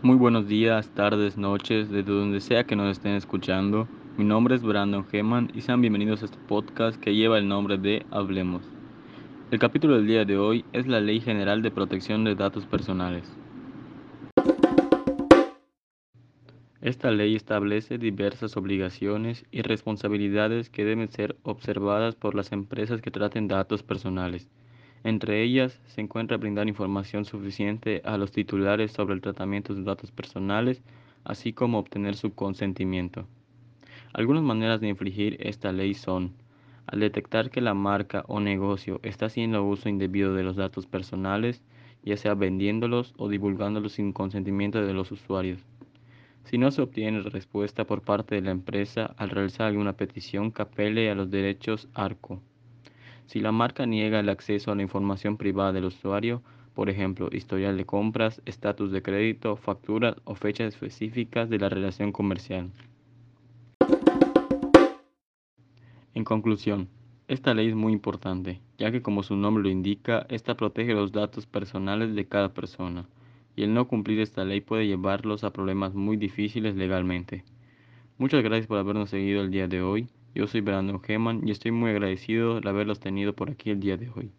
Muy buenos días, tardes, noches, desde donde sea que nos estén escuchando. Mi nombre es Brandon Geman y sean bienvenidos a este podcast que lleva el nombre de Hablemos. El capítulo del día de hoy es la Ley General de Protección de Datos Personales. Esta ley establece diversas obligaciones y responsabilidades que deben ser observadas por las empresas que traten datos personales entre ellas se encuentra brindar información suficiente a los titulares sobre el tratamiento de datos personales, así como obtener su consentimiento. Algunas maneras de infringir esta ley son, al detectar que la marca o negocio está haciendo uso indebido de los datos personales, ya sea vendiéndolos o divulgándolos sin consentimiento de los usuarios. Si no se obtiene respuesta por parte de la empresa al realizar alguna petición que apele a los derechos ARCO. Si la marca niega el acceso a la información privada del usuario, por ejemplo, historial de compras, estatus de crédito, facturas o fechas específicas de la relación comercial. En conclusión, esta ley es muy importante, ya que como su nombre lo indica, esta protege los datos personales de cada persona, y el no cumplir esta ley puede llevarlos a problemas muy difíciles legalmente. Muchas gracias por habernos seguido el día de hoy. Yo soy Brandon Geman y estoy muy agradecido de haberlos tenido por aquí el día de hoy.